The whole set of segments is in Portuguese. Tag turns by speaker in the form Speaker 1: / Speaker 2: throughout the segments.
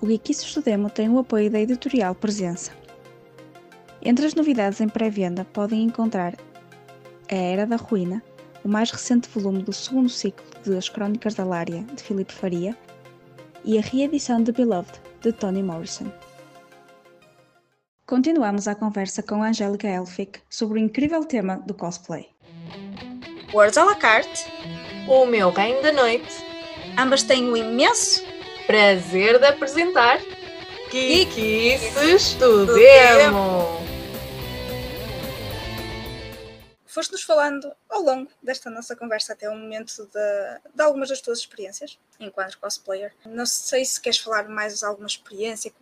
Speaker 1: o Geekices do Demo tem o apoio da editorial Presença. Entre as novidades em pré-venda podem encontrar A Era da Ruína, o mais recente volume do segundo ciclo de As Crónicas da Lária, de Filipe Faria, e a reedição de Beloved, de Toni Morrison. Continuamos a conversa com Angélica Elphick sobre o incrível tema do cosplay.
Speaker 2: Words à la carte,
Speaker 3: O meu reino da noite,
Speaker 2: ambas têm o imenso
Speaker 3: prazer de apresentar do
Speaker 2: do
Speaker 3: Demo.
Speaker 2: Foste-nos falando ao longo desta nossa conversa até o momento de, de algumas das tuas experiências enquanto cosplayer. Não sei se queres falar mais alguma experiência. Que,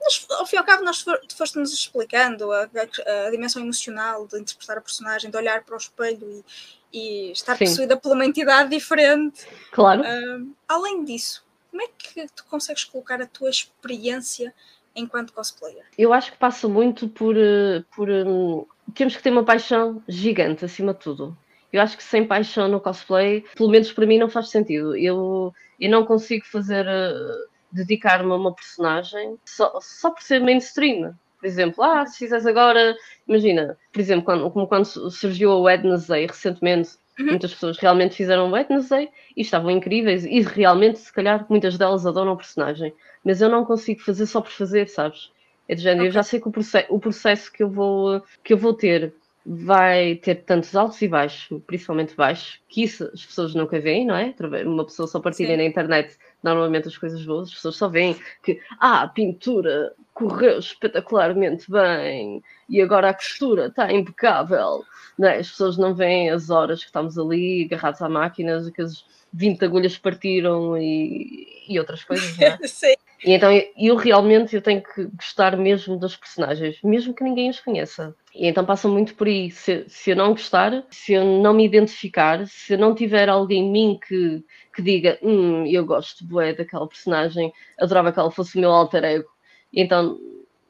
Speaker 2: nós, ao fim e ao cabo, nós foste-nos explicando a, a- dimensão emocional de interpretar a personagem, de olhar para o espelho e, e estar
Speaker 4: Sim.
Speaker 2: possuída por uma entidade diferente.
Speaker 4: Claro.
Speaker 2: Ahm, além disso, como é que tu consegues colocar a tua experiência enquanto cosplayer?
Speaker 4: Eu acho que passa muito por, eh, por hum, temos que ter uma paixão gigante acima de tudo. Eu acho que sem paixão no cosplay, pelo menos para mim, não faz sentido. Eu, eu não consigo fazer eh, dedicar-me a uma personagem só, só por ser mainstream. Por exemplo, ah, se fizeres agora, imagina, por exemplo, quando, como quando surgiu a Wednesday recentemente,
Speaker 2: Uhum.
Speaker 4: muitas pessoas realmente fizeram o Wednesday e estavam incríveis, e realmente, se calhar, muitas delas adoram o personagem. Mas eu não consigo fazer só por fazer, sabes? É de género, eu
Speaker 2: Ok.
Speaker 4: já sei que o, proce- o processo que eu, vou, que eu vou ter vai ter tantos altos e baixos, principalmente baixos, que isso as pessoas nunca veem, não é? Uma pessoa só partilha
Speaker 2: Sim.
Speaker 4: na internet normalmente as coisas boas, as pessoas só veem que ah, pintura correu espetacularmente bem e agora a costura está impecável. Não é? As pessoas não veem as horas que estamos ali agarrados à máquina, que as 20 agulhas partiram e, e outras coisas, não é?
Speaker 2: Sim.
Speaker 4: E então eu, eu realmente eu tenho que gostar mesmo dos personagens, mesmo que ninguém os conheça. E então passa muito por aí. Se, se eu não gostar, se eu não me identificar, se eu não tiver alguém em mim que, que diga hum, eu gosto bué daquela personagem, adorava que ela fosse o meu alter ego, então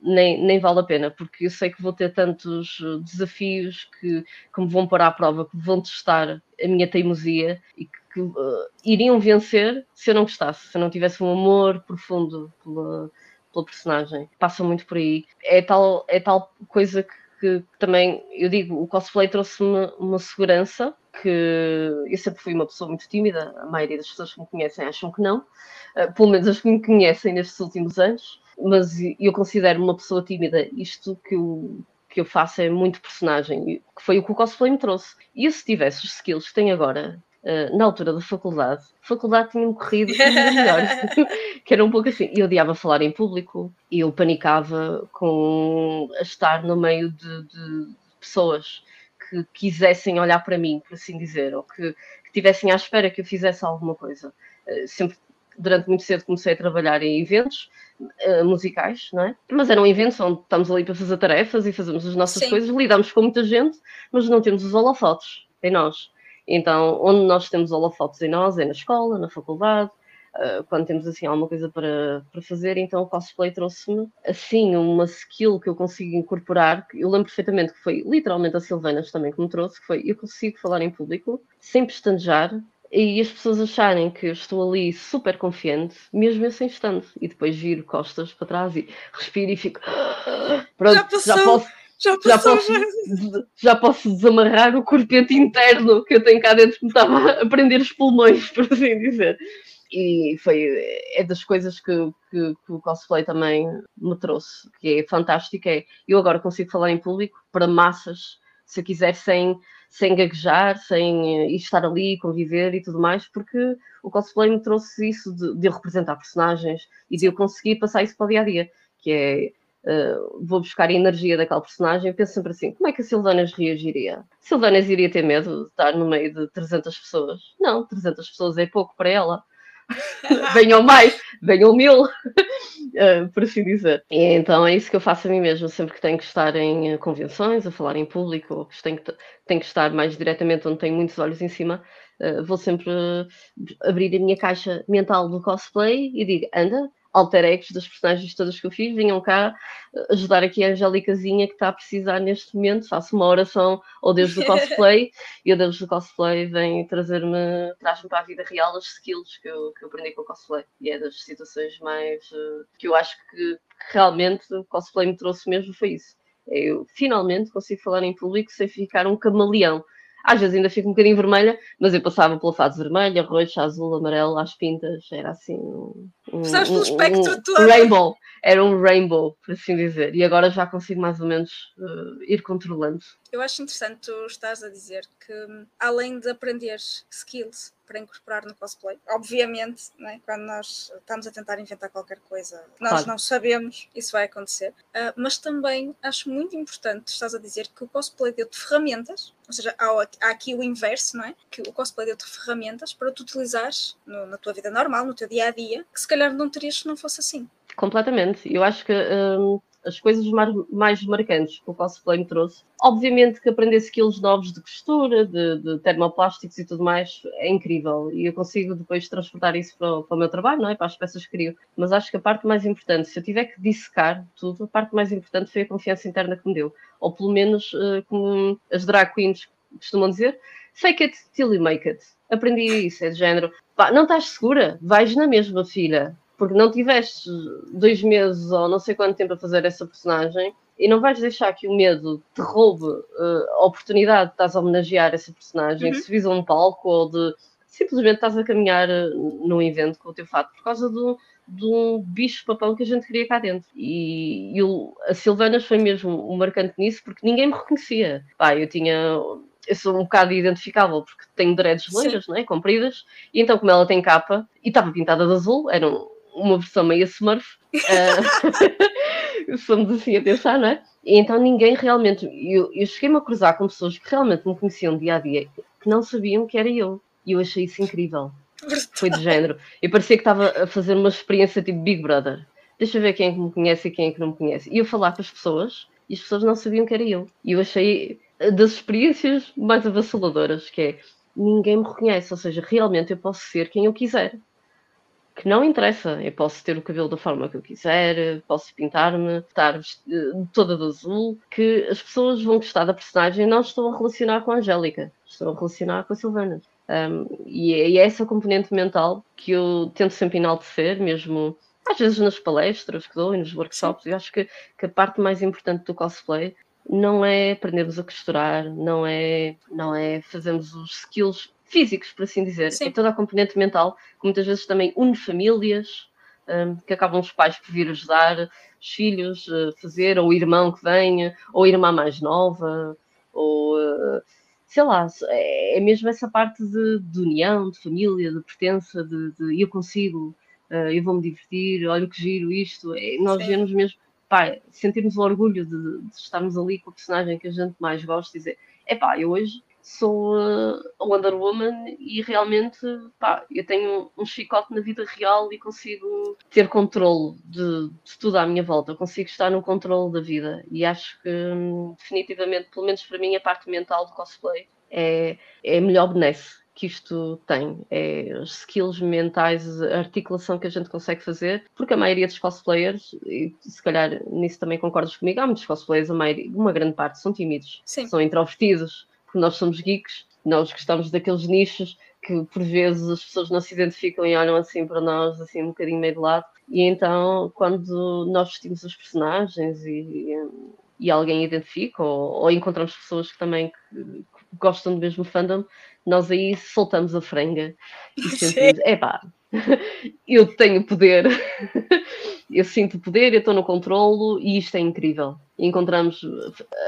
Speaker 4: nem, nem vale a pena, porque eu sei que vou ter tantos desafios que, que me vão pôr à prova, que vão testar a minha teimosia e que, que, eh, iriam vencer se eu não gostasse, se eu não tivesse um amor profundo pela, pela personagem. Passa muito por aí. É tal, é tal coisa que, que também, eu digo, o cosplay trouxe-me uma segurança que eu sempre fui uma pessoa muito tímida, a maioria das pessoas que me conhecem acham que não, eh, pelo menos as que me conhecem nestes últimos anos, mas eu considero uma pessoa tímida. Isto que eu, que eu faço é muito personagem, que foi o que o cosplay me trouxe. E eu, se tivesse os skills que tenho agora, eh, na altura da faculdade, a faculdade tinha-me corrido melhor, que era um pouco assim. Eu odiava falar em público, e eu panicava com estar no meio de, de pessoas que quisessem olhar para mim, por assim dizer, ou que, que tivessem à espera que eu fizesse alguma coisa. Eh, Sempre, durante muito cedo, comecei a trabalhar em eventos eh, musicais, não é? Mas eram eventos onde estamos ali para fazer tarefas e fazemos as nossas
Speaker 2: Sim.
Speaker 4: coisas, lidamos com muita gente, mas não temos os holofotes em nós. Então, onde nós temos holofotes em nós é na escola, na faculdade, eh, quando temos assim alguma coisa para, para fazer, então o cosplay trouxe-me assim uma skill que eu consigo incorporar. que Eu lembro perfeitamente que foi literalmente a Silvanas também que me trouxe, que foi eu consigo falar em público sem pestanejar e as pessoas acharem que eu estou ali super confiante, mesmo eu sem estando, e depois viro costas para trás e respiro e fico. Pronto,
Speaker 2: Já passou.
Speaker 4: já posso
Speaker 2: Já
Speaker 4: já
Speaker 2: passou,
Speaker 4: posso,
Speaker 2: já.
Speaker 4: já posso desamarrar o corpete interno que eu tenho cá dentro que me estava a prender os pulmões, por assim dizer. E foi é das coisas que, que, que o cosplay também me trouxe, que é fantástico, é eu agora consigo falar em público para massas, se eu quiser, sem, sem gaguejar, sem eh, estar ali, conviver e tudo mais, porque o cosplay me trouxe isso de, de eu representar personagens e de eu conseguir passar isso para o dia a dia, que é Uh, vou buscar a energia daquela personagem, penso sempre assim: como é que a Silvanas reagiria? Silvanas iria ter medo de estar no meio de 300 pessoas? Não, 300 pessoas é pouco para ela. venham mais, venham mil, uh, por assim dizer. E então é isso que eu faço a mim mesma, sempre que tenho que estar em uh, convenções, a falar em público, ou que tenho que, tenho que estar mais diretamente onde tenho muitos olhos em cima, uh, vou sempre abrir a minha caixa mental do cosplay e digo: anda, alter egos das personagens todas que eu fiz, vinham cá ajudar aqui a Angélicazinha que está a precisar neste momento, faço uma oração ao Deus do cosplay e o Deus do cosplay vem trazer-me, traz-me para a vida real as skills que eu, que eu aprendi com o cosplay e é das situações mais uh, que eu acho que realmente o cosplay me trouxe mesmo foi isso. Eu finalmente consigo falar em público sem ficar um camaleão às vezes ainda fico um bocadinho vermelha, mas eu passava pela fase vermelha, roxa, azul, amarelo, às pintas, era assim um,
Speaker 2: um, pelo espectro
Speaker 4: um, todo. rainbow, era um rainbow, por assim dizer, e agora já consigo mais ou menos uh, ir controlando.
Speaker 2: Eu acho interessante tu estás a dizer que além de aprender skills para incorporar no cosplay. Obviamente, né, quando nós estamos a tentar inventar qualquer coisa nós claro. não sabemos, isso vai acontecer. Uh, mas também acho muito importante, estás a dizer, que o cosplay deu-te ferramentas, ou seja, há, há, aqui o inverso, não é? Que o cosplay deu-te ferramentas para tu utilizares no, na tua vida normal, no teu dia a dia, que se calhar não terias se não fosse assim.
Speaker 4: Completamente. Eu acho que. Um as coisas mais, mais marcantes que o cosplay me trouxe. Obviamente que aprender skills novos de costura, de, de termoplásticos e tudo mais é incrível e eu consigo depois transportar isso para, para, o meu trabalho, não é? para as peças que crio. Mas acho que a parte mais importante, se eu tiver que dissecar tudo, a parte mais importante foi a confiança interna que me deu. Ou pelo menos, uh, como as drag queens costumam dizer, fake it till you make it. Aprendi isso, é de género. Pá, não estás segura? Vais na mesma, filha porque não tiveste dois meses ou não sei quanto tempo a fazer essa personagem e não vais deixar que o medo te roube uh, a oportunidade de estás a homenagear essa personagem, uhum. se visa um palco ou de simplesmente estás a caminhar uh, num evento com o teu fato por causa do, de um bicho papão que a gente queria cá dentro. E, e o, a Silvanas foi mesmo um marcante nisso porque ninguém me reconhecia. Pá, eu tinha eu sou um bocado identificável porque tenho dreads loiras, não é? compridas, e então como ela tem capa e estava pintada de azul, era um, uma versão meio Smurf, uh, somos assim a pensar, não é? E então ninguém realmente, eu, eu cheguei-me a cruzar com pessoas que realmente me conheciam dia a dia, que não sabiam que era eu, e eu achei isso incrível. Foi de género. Eu parecia que estava a fazer uma experiência tipo Big Brother. Deixa eu ver quem é que me conhece e quem é que não me conhece. E eu falar com as pessoas, e as pessoas não sabiam que era eu. E eu achei das experiências mais avassaladoras, que é ninguém me reconhece, ou seja, realmente eu posso ser quem eu quiser que não interessa. Eu posso ter o cabelo da forma que eu quiser, posso pintar-me, estar toda de azul, que as pessoas vão gostar da personagem não estou a relacionar com a Angélica, estou a relacionar com a Silvana. Um, e, é, e é essa componente mental que eu tento sempre enaltecer, mesmo às vezes nas palestras que dou e nos workshops, eu acho que, que a parte mais importante do cosplay não é aprendermos a costurar, não é, não é fazermos os skills físicos, por assim dizer. Sim. É toda a componente mental, que muitas vezes também une famílias, um, que acabam os pais por vir ajudar os filhos a fazer, ou o irmão que venha, ou a irmã mais nova, ou uh, sei lá, é, é mesmo essa parte de, de união, de família, de pertença, de, de eu consigo, uh, eu vou-me divertir, olha que giro isto. É, nós vemos mesmo, pá, sentirmos o orgulho de, de, estarmos ali com a personagem que a gente mais gosta e dizer, é pá, eu hoje sou a Wonder Woman e realmente pá, eu tenho um chicote na vida real e consigo ter controle de, de tudo à minha volta, consigo estar no controle da vida e acho que hum, definitivamente, pelo menos para mim, a parte mental do cosplay é, é melhor benesse que isto tem. É os skills mentais, a articulação que a gente consegue fazer, porque a maioria dos cosplayers, e se calhar nisso também concordas comigo, há muitos cosplayers, a maioria, uma grande parte são tímidos, Sim. são introvertidos, porque nós somos geeks, nós gostamos daqueles nichos que por vezes as pessoas não se identificam e olham assim para nós, assim um bocadinho meio de lado. E então, quando nós vestimos os personagens e, e alguém identifica, ou, ou encontramos pessoas que também que, que gostam do mesmo fandom, nós aí soltamos a franga e sentimos, epá, eu tenho poder, eu sinto poder, eu estou no controlo e isto é incrível. Encontramos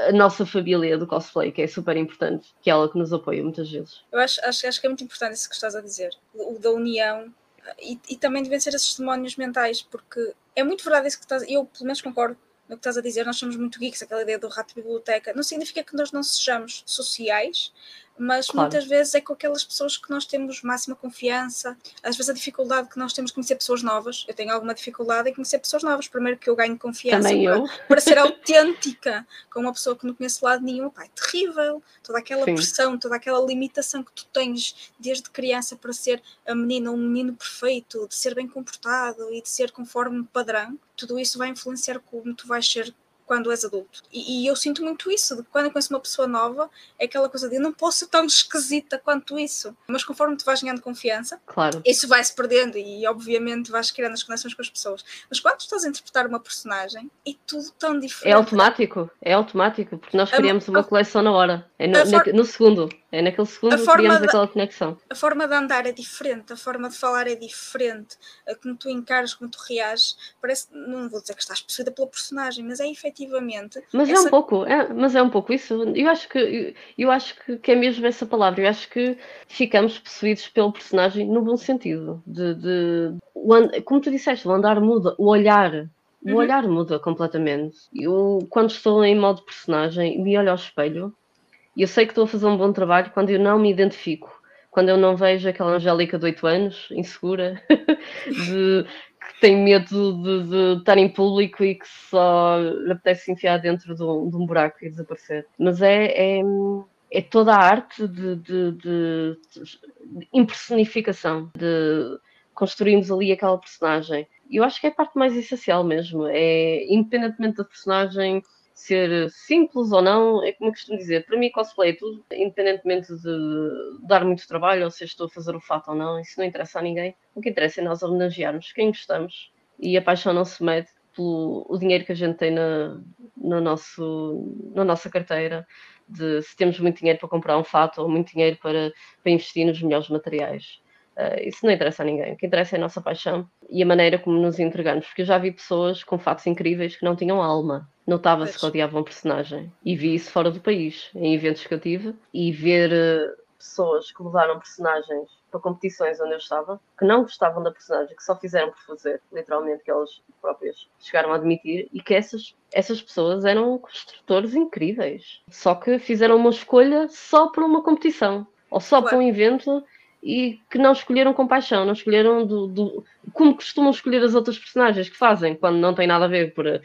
Speaker 4: a nossa família do cosplay, que é super importante, que é ela que nos apoia muitas vezes.
Speaker 2: Eu acho, acho, acho que é muito importante isso que estás a dizer, o da união e, e também de vencer esses demónios mentais, porque é muito verdade isso que estás, eu pelo menos concordo no que estás a dizer, nós somos muito geeks, aquela ideia do rato de biblioteca, não significa que nós não sejamos sociais, mas
Speaker 4: Claro.
Speaker 2: muitas vezes é com aquelas pessoas que nós temos máxima confiança. Às vezes a dificuldade que nós temos de conhecer pessoas novas. Eu tenho alguma dificuldade em conhecer pessoas novas. Primeiro que eu ganho confiança
Speaker 4: Também
Speaker 2: para,
Speaker 4: eu.
Speaker 2: para ser autêntica com uma pessoa que não conheço de lado nenhum. Pá, é terrível. Toda aquela
Speaker 4: Sim.
Speaker 2: pressão, toda aquela limitação que tu tens desde criança para ser a menina, um menino perfeito, de ser bem comportado e de ser conforme padrão. Tudo isso vai influenciar como tu vais ser quando és adulto. E, e eu sinto muito isso, de quando eu conheço uma pessoa nova, é aquela coisa de eu não posso ser tão esquisita quanto isso. Mas conforme tu vais ganhando confiança,
Speaker 4: Claro.
Speaker 2: isso vai-se perdendo e obviamente vais criando as conexões com as pessoas. Mas quando tu estás a interpretar uma personagem, é tudo tão diferente.
Speaker 4: É automático, é automático, porque nós
Speaker 2: A-
Speaker 4: criamos uma
Speaker 2: a-
Speaker 4: coleção na hora. É no,
Speaker 2: a
Speaker 4: no segundo. É naquele segundo que criamos aquela conexão.
Speaker 2: A forma de andar é diferente, a forma de falar é diferente, a como tu encaras, como tu reages, parece, não vou dizer que estás possuída pela personagem, mas é efetivamente
Speaker 4: Mas é
Speaker 2: essa-
Speaker 4: um pouco, é, mas é um pouco isso. Eu acho que eu, eu acho que, que é mesmo essa palavra. Eu acho que ficamos possuídos pelo personagem no bom sentido. De, de- o como tu disseste, o andar muda, o olhar. O
Speaker 2: Uhum.
Speaker 4: olhar muda completamente. Eu, quando estou em modo personagem, me olho ao espelho e eu sei que estou a fazer um bom trabalho quando eu não me identifico. Quando eu não vejo aquela Angélica de 8 anos, insegura, de, que tem medo de, de estar em público e que só lhe apetece enfiar dentro de um, de um buraco e desaparecer. Mas é, é, é toda a arte de, de, de, de impersonificação, de construirmos ali aquela personagem. Eu acho que é a parte mais essencial mesmo. É, independentemente da personagem ser simples ou não, é como eu costumo dizer, para mim cosplay é tudo, independentemente de dar muito trabalho ou se estou a fazer o fato ou não, isso não interessa a ninguém. O que interessa é nós homenagearmos quem gostamos e a paixão não se mede pelo o dinheiro que a gente tem na, no nosso, na nossa carteira, de se temos muito dinheiro para comprar um fato ou muito dinheiro para, para investir nos melhores materiais. Uh, isso não interessa a ninguém. O que interessa é a nossa paixão e a maneira como nos entregamos. Porque eu já vi pessoas com fatos incríveis que não tinham alma. Notava-se que odiavam o personagem. E vi isso fora do país, em eventos que eu tive. E ver uh, pessoas que mudaram personagens para competições onde eu estava, que não gostavam da personagem, que só fizeram por fazer, literalmente, que elas próprias chegaram a admitir, e que essas, essas pessoas eram construtores incríveis. Só que fizeram uma escolha só por uma competição, ou só por um evento, e que não escolheram com paixão, não escolheram do, do- como costumam escolher as outras personagens que fazem, quando não tem nada a ver, por, eh,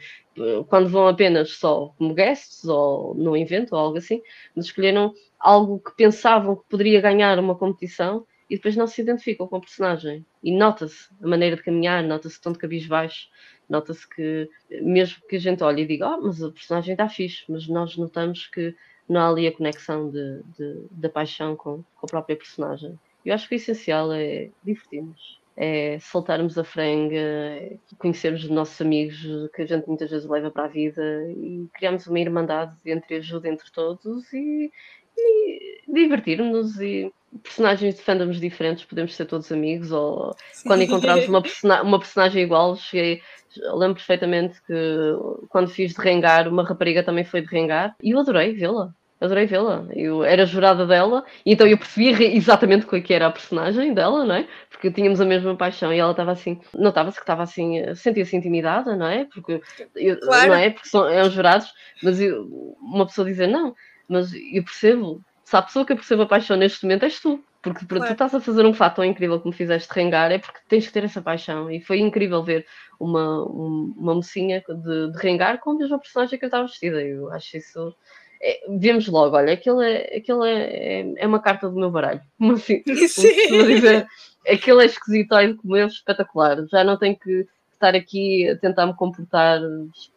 Speaker 4: quando vão apenas só como guests, ou num evento, ou algo assim, mas escolheram algo que pensavam que poderia ganhar uma competição e depois não se identificam com o personagem. E nota-se a maneira de caminhar, nota-se tanto cabisbaixo, nota-se que, mesmo que a gente olhe e diga, ah, mas o personagem está fixe, mas nós notamos que não há ali a conexão de, de- da paixão com, com a própria personagem. Eu acho que o essencial é divertirmos. É soltarmos a franga, é conhecermos os nossos amigos que a gente muitas vezes leva para a vida e criarmos uma irmandade entre ajuda entre todos e, e divertirmos e personagens de fandoms diferentes podemos ser todos amigos ou quando encontramos uma, persona- uma personagem igual, cheguei, lembro perfeitamente que quando fiz de Rengar, uma rapariga também foi de Rengar e eu adorei vê-la. Adorei vê-la. Eu era jurada dela, então eu percebi exatamente qual é que era a personagem dela, não é? Porque tínhamos a mesma paixão e ela estava assim, notava-se que estava assim, eh, sentia-se intimidada, não é? Porque, eu-
Speaker 2: Claro.
Speaker 4: não é? Porque são, eram jurados, mas eu- uma pessoa dizer não, mas eu percebo, se há pessoa que eu percebo a paixão neste momento és tu. Porque para tu
Speaker 2: Claro.
Speaker 4: estás a fazer um fato tão incrível como fizeste rengar, é porque tens que ter essa paixão. E foi incrível ver uma, um- uma mocinha de, de rengar com a mesma personagem que eu estava vestida. Eu acho isso. É- vemos logo, olha, aquilo, é, aquilo é, é, é uma carta do meu baralho. Como assim? Como dizer, aquilo é esquisitoide como eu, espetacular. Já não tenho que estar aqui a tentar me comportar,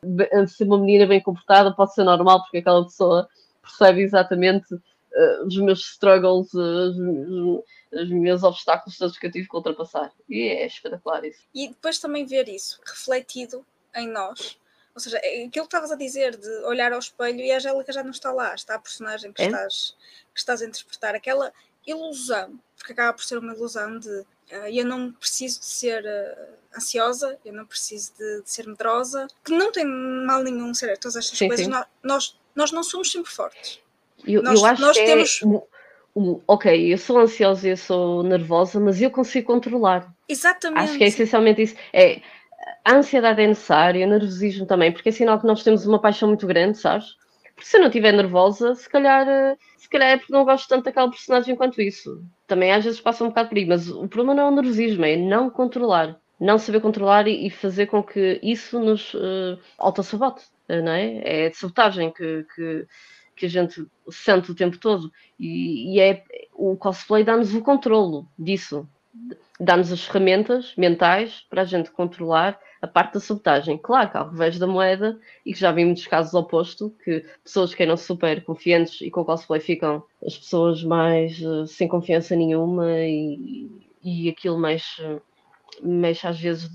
Speaker 4: be- ser uma menina bem comportada, pode ser normal, porque aquela pessoa percebe exatamente eh, os meus struggles, eh, os, os- os meus obstáculos todos que eu tive que ultrapassar. E é espetacular isso.
Speaker 2: E depois também ver isso refletido em nós. Ou seja, é aquilo que estavas a dizer de olhar ao espelho e a Angélica já não está lá, está a personagem que,
Speaker 4: É?
Speaker 2: estás, que estás a interpretar. Aquela ilusão, porque acaba por ser uma ilusão de ah, eu não preciso de ser ah, ansiosa, eu não preciso de, de ser medrosa, que não tem mal nenhum ser todas estas
Speaker 4: Sim,
Speaker 2: coisas.
Speaker 4: sim.
Speaker 2: Nós, nós, nós não somos sempre fortes.
Speaker 4: Eu,
Speaker 2: Nós-
Speaker 4: eu acho
Speaker 2: nós
Speaker 4: que
Speaker 2: temos-
Speaker 4: é. o- o- ok, eu sou ansiosa e eu sou nervosa, mas eu consigo controlar.
Speaker 2: Exatamente.
Speaker 4: Acho que é essencialmente isso. É, a ansiedade é necessária, o nervosismo também, porque é sinal que nós temos uma paixão muito grande, sabes? Porque se eu não estiver nervosa, se calhar, eh, se calhar é porque não gosto tanto daquela personagem quanto isso. Também às vezes passa um bocado por aí, mas o problema não é o nervosismo, é não controlar. Não saber controlar e, fazer com que isso nos uh, autossabote, não é? É de sabotagem que, que, que, a gente sente o tempo todo. E, e é o cosplay dá-nos o controlo disso dá-nos as ferramentas mentais para a gente controlar a parte da sabotagem. Claro que ao revés da moeda, e que já vi muitos casos oposto, que pessoas que eram super confiantes e com o cosplay ficam as pessoas mais uh, sem confiança nenhuma e, e aquilo mexe, mexe às vezes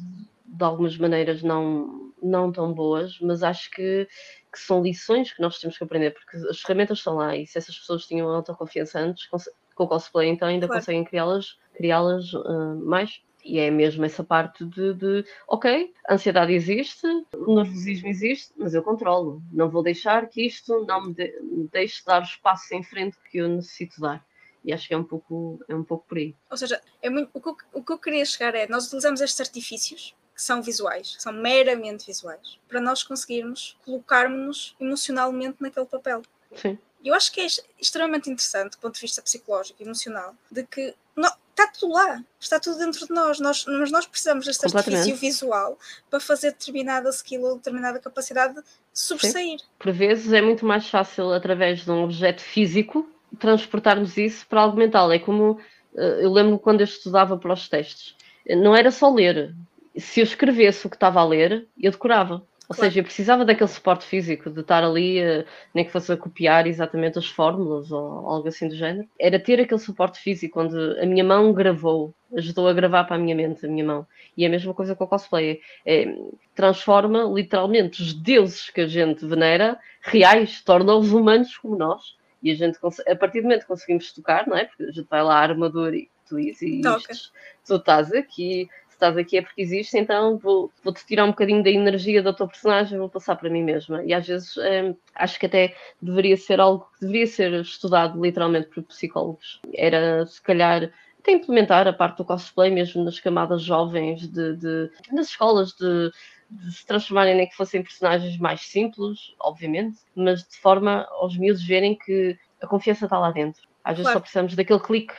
Speaker 4: de algumas maneiras não, não tão boas, mas acho que, que são lições que nós temos que aprender, porque as ferramentas estão lá e se essas pessoas tinham autoconfiança antes, com o cosplay então ainda claro. conseguem criá-las criá-las uh, mais. E é mesmo essa parte de, de, ok, a ansiedade existe, o nervosismo existe, mas eu controlo. Não vou deixar que isto não me, de, me deixe dar o espaço em frente que eu necessito dar. E acho que é um pouco, é um pouco por aí.
Speaker 2: Ou seja, é muito, o, que eu, o que eu queria chegar é, nós utilizamos estes artifícios que são visuais, são meramente visuais, para nós conseguirmos colocarmos-nos emocionalmente naquele papel.
Speaker 4: Sim.
Speaker 2: Eu acho que é extremamente interessante, do ponto de vista psicológico e emocional, de que não, está tudo lá, está tudo dentro de nós, nós mas nós precisamos deste artifício visual para fazer determinada skill ou determinada capacidade de sobressair. Sim.
Speaker 4: Por vezes é muito mais fácil, através de um objeto físico, transportarmos isso para algo mental. É como eh, eu lembro quando eu estudava para os testes, não era só ler. Se eu escrevesse o que estava a ler, eu decorava. Ou claro. seja, eu precisava daquele suporte físico, de estar ali, uh, nem que fosse a copiar exatamente as fórmulas ou algo assim do género. Era ter aquele suporte físico onde a minha mão gravou, ajudou a gravar para a minha mente, a minha mão. E é a mesma coisa com o cosplay. É, transforma literalmente os deuses que a gente venera reais, torna-os humanos como nós. E a gente, a partir do momento que conseguimos tocar, não é? Porque a gente vai lá à armadura e tu e tu estás aqui, estás aqui é porque existe, então vou, vou-te tirar um bocadinho da energia da tua personagem, vou passar para mim mesma. E às vezes hum, acho que até deveria ser algo que deveria ser estudado literalmente por psicólogos. Era se calhar até implementar a parte do cosplay mesmo nas camadas jovens, de, de nas escolas de, de se transformarem nem que fossem personagens mais simples, obviamente, mas de forma aos miúdos verem que a confiança está lá dentro. Às vezes claro. só precisamos daquele clique,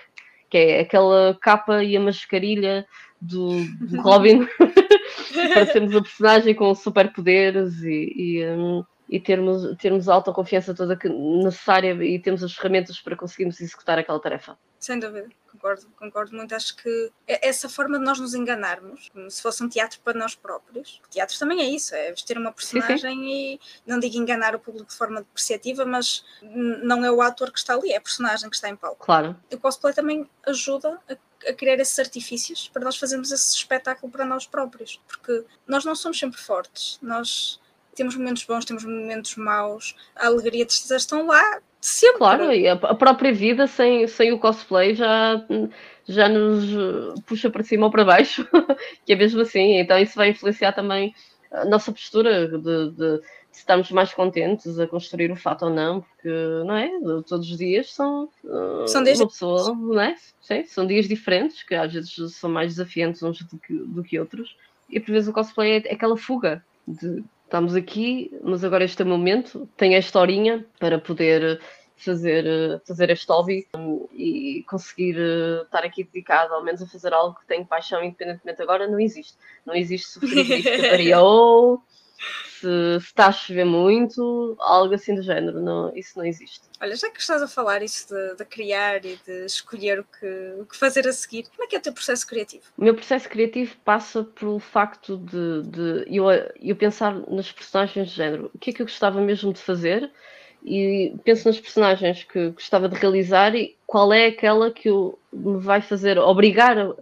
Speaker 4: que é aquela capa e a mascarilha do, do Robin para sermos a personagem com superpoderes e, e, um, e termos, termos a autoconfiança toda que, necessária e temos as ferramentas para conseguirmos executar aquela tarefa.
Speaker 2: Sem dúvida, concordo, concordo muito. Acho que é essa forma de nós nos enganarmos, como se fosse um teatro para nós próprios. O teatro também é isso, é vestir uma personagem sim, sim. e não digo enganar o público de forma depreciativa, mas não é o ator que está ali, é a personagem que está em palco.
Speaker 4: Claro.
Speaker 2: O cosplay também ajuda a a criar esses artifícios para nós fazermos esse espetáculo para nós próprios, porque nós não somos sempre fortes, nós temos momentos bons, temos momentos maus, a alegria de estar estão lá sempre.
Speaker 4: Claro, e a própria vida sem, sem o cosplay já, já nos puxa para cima ou para baixo, que é mesmo assim, então isso vai influenciar também a nossa postura de, de se estamos mais contentes a construir o fato ou não, porque não é? Todos os dias são, uh, são dias uma pessoa, não é? Sim, são dias diferentes, que às vezes são mais desafiantes uns do que, do que outros, e por vezes o cosplay é aquela fuga de estamos aqui, mas agora este é o momento, tenho esta horinha para poder fazer, fazer este hobby um, e conseguir uh, estar aqui dedicado ao menos a fazer algo que tenho paixão independentemente. Agora, não existe. Não existe sofrer de ou se, se está a chover muito, algo assim do género. Não, isso não existe.
Speaker 2: Olha, já que estás a falar isso de, de, criar e de escolher o que, o que fazer a seguir, como é que é o teu processo criativo?
Speaker 4: O meu processo criativo passa pelo facto de, de eu, eu pensar nas personagens de género. O que é que eu gostava mesmo de fazer? E penso nas personagens que gostava de realizar e qual é aquela que eu, me vai fazer obrigar a,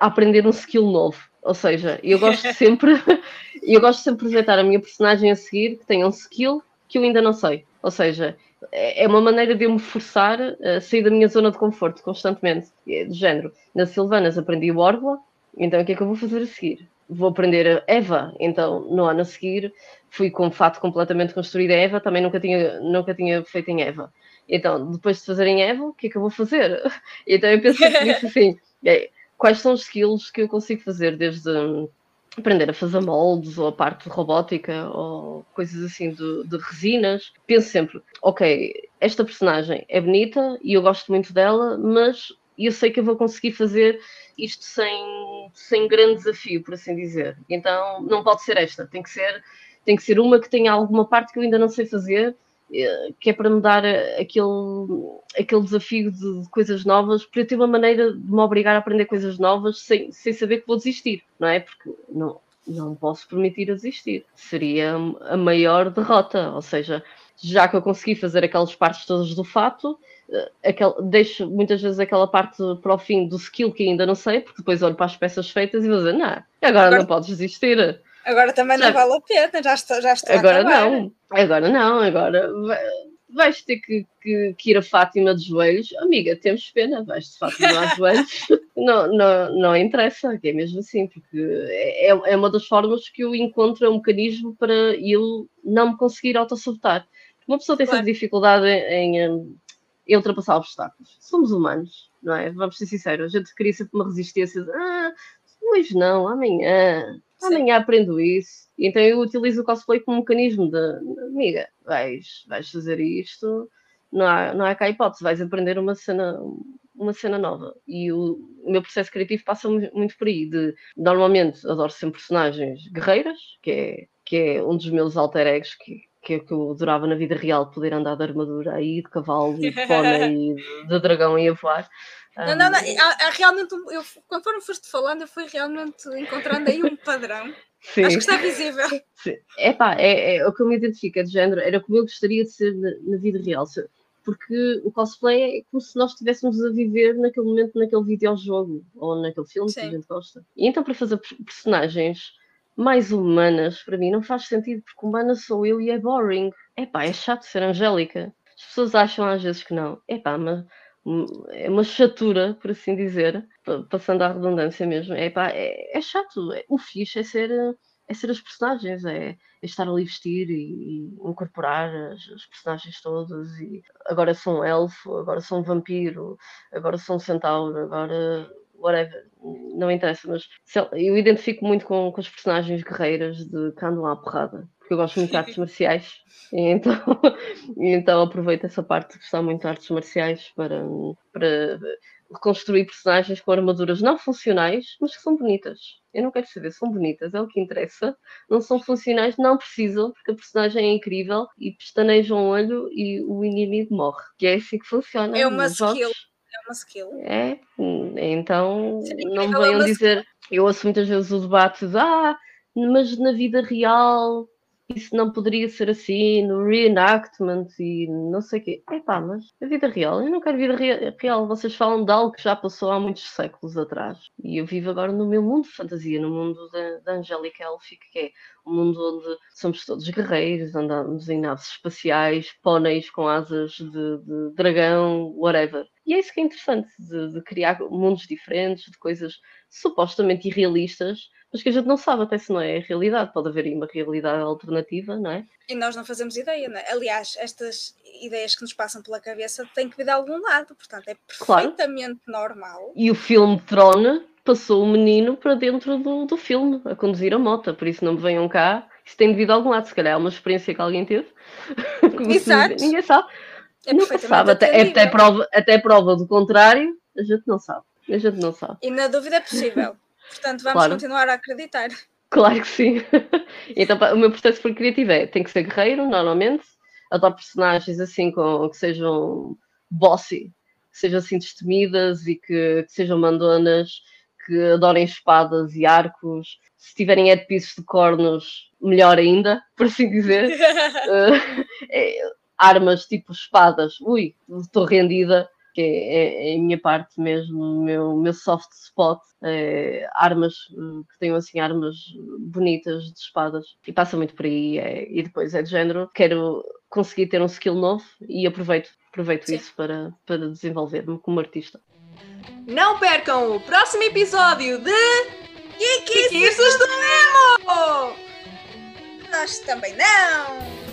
Speaker 4: a aprender um skill novo. Ou seja, eu gosto sempre eu gosto sempre de projetar a minha personagem a seguir que tenha um skill que eu ainda não sei. Ou seja, é, é uma maneira de eu me forçar a sair da minha zona de conforto constantemente. É de género. Na Silvanas aprendi o Orgla, então o que é que eu vou fazer a seguir? Vou aprender a Eva, então no ano a seguir fui com fato completamente construído a Eva, também nunca tinha, nunca tinha feito em Eva. Então, depois de fazer em Eva, o que é que eu vou fazer? Então eu penso nisso assim, é, quais são os skills que eu consigo fazer desde aprender a fazer moldes ou a parte de robótica ou coisas assim de, de, resinas. Penso sempre, ok, esta personagem é bonita e eu gosto muito dela, mas eu sei que eu vou conseguir fazer isto sem, sem grande desafio, por assim dizer. Então não pode ser esta, tem que ser, tem que ser uma que tenha alguma parte que eu ainda não sei fazer que é para me dar eh, aquele, aquele desafio de coisas novas, para eu ter uma maneira de me obrigar a aprender coisas novas sem, sem saber que vou desistir, não é? Porque não, não posso permitir desistir. Seria a maior derrota, ou seja, já que eu consegui fazer aquelas partes todas do fato, eh, aquel, deixo muitas vezes aquela parte para o fim do skill que ainda não sei, porque depois olho para as peças feitas e vou dizer, não, agora não podes desistir.
Speaker 2: Agora também não vale a pena, já estou, já estou
Speaker 4: Agora não, agora não, agora vais ter que, que, que, ir a Fátima de joelhos. Amiga, temos pena, vais de Fátima de joelhos. não, não, não interessa, é mesmo assim, porque é, é uma das formas que eu encontro um mecanismo para eu não me conseguir autossabotar. Uma pessoa tem claro. sempre dificuldade em, em, em, ultrapassar obstáculos. Somos humanos, não é? Vamos ser sinceros, a gente cria sempre uma resistência de, ah, hoje não, amanhã amanhã aprendo isso. Então eu utilizo o cosplay como um mecanismo de, amiga, vais, vais fazer isto, não há, não há cá hipótese, vais aprender uma cena, uma cena nova. E o, o meu processo criativo passa muito por aí. De, normalmente adoro sempre personagens guerreiras, que é, que é um dos meus alter egos que, que é que eu adorava na vida real, poder andar de armadura aí, de cavalo, e de pônei, de, de dragão e a voar.
Speaker 2: Não, não, não. Há, há realmente, eu, conforme foste falando, eu fui realmente encontrando aí um padrão. Sim. Acho que está visível.
Speaker 4: Sim. Epá, é, é o que eu me identifico, é de género, era como eu gostaria de ser na, na, vida real. Porque o cosplay é como se nós estivéssemos a viver naquele momento, naquele videojogo ou naquele filme Sim. que a gente gosta. E então, para fazer personagens mais humanas, para mim, não faz sentido, porque humana sou eu e é boring. Epá, é chato ser angélica. As pessoas acham às vezes que não. Epá, mas é uma chatura, por assim dizer, passando à redundância mesmo. É, pá, é, é chato. É, o fixe é ser, é ser as personagens, é, é estar ali vestir e, e incorporar as, as, personagens todas. E agora sou um elfo, agora sou um vampiro, agora sou um centauro, agora whatever, não interessa, mas eu identifico muito com, com as personagens guerreiras de que andam à porrada porque eu gosto muito de artes marciais, então, então aproveito essa parte de gostar muito de artes marciais para, para reconstruir personagens com armaduras não funcionais, mas que são bonitas. Eu não quero saber, são bonitas, é o que interessa. Não são funcionais, não precisam, porque a personagem é incrível e pestanejam um olho e o inimigo morre. Que é assim que funciona.
Speaker 2: É uma skill. Jogos. É uma skill.
Speaker 4: É, então não venham dizer. Eu ouço muitas vezes o debate de ah, mas na vida real isso não poderia ser assim no reenactment e não sei o quê. Epá, mas a vida real, eu não quero vida real. Vocês falam de algo que já passou há muitos séculos atrás. E eu vivo agora no meu mundo de fantasia, no mundo da, da Angélica que é um mundo onde somos todos guerreiros, andamos em naves espaciais, póneis com asas de, de dragão, whatever. E é isso que é interessante, de, de criar mundos diferentes, de coisas supostamente irrealistas, mas que a gente não sabe até se não é a realidade. Pode haver aí uma realidade alternativa, não é?
Speaker 2: E nós não fazemos ideia, não é? Aliás, estas ideias que nos passam pela cabeça têm que vir de algum lado, portanto é perfeitamente claro. normal.
Speaker 4: E o filme Tron passou o menino para dentro do, do filme, a conduzir a moto, por isso não me venham cá. Isso tem devido a algum lado, se calhar é uma experiência que alguém teve.
Speaker 2: Exato.
Speaker 4: Ninguém sabe. É Nunca sabe, até, até, prova, até prova do contrário, a gente não sabe. A gente não sabe.
Speaker 2: E na dúvida é possível. Portanto, vamos claro. continuar a acreditar.
Speaker 4: Claro que sim. então, o meu processo criativo é: tem que ser guerreiro, normalmente. Adoro personagens assim com, que sejam bossy, que sejam assim destemidas e que, que sejam mandonas, que adorem espadas e arcos. Se tiverem headpieces de cornos, melhor ainda, por assim dizer. uh, é, armas tipo espadas, ui, estou rendida que é, é, a minha parte mesmo, o meu, meu soft spot, é, armas eh, que tenham assim armas bonitas de espadas e passa muito por aí é, e depois é de género, quero conseguir ter um skill novo e aproveito, aproveito isso para, para desenvolver-me como artista.
Speaker 3: Não percam o próximo episódio de Geekices do Emo!
Speaker 2: Nós também não!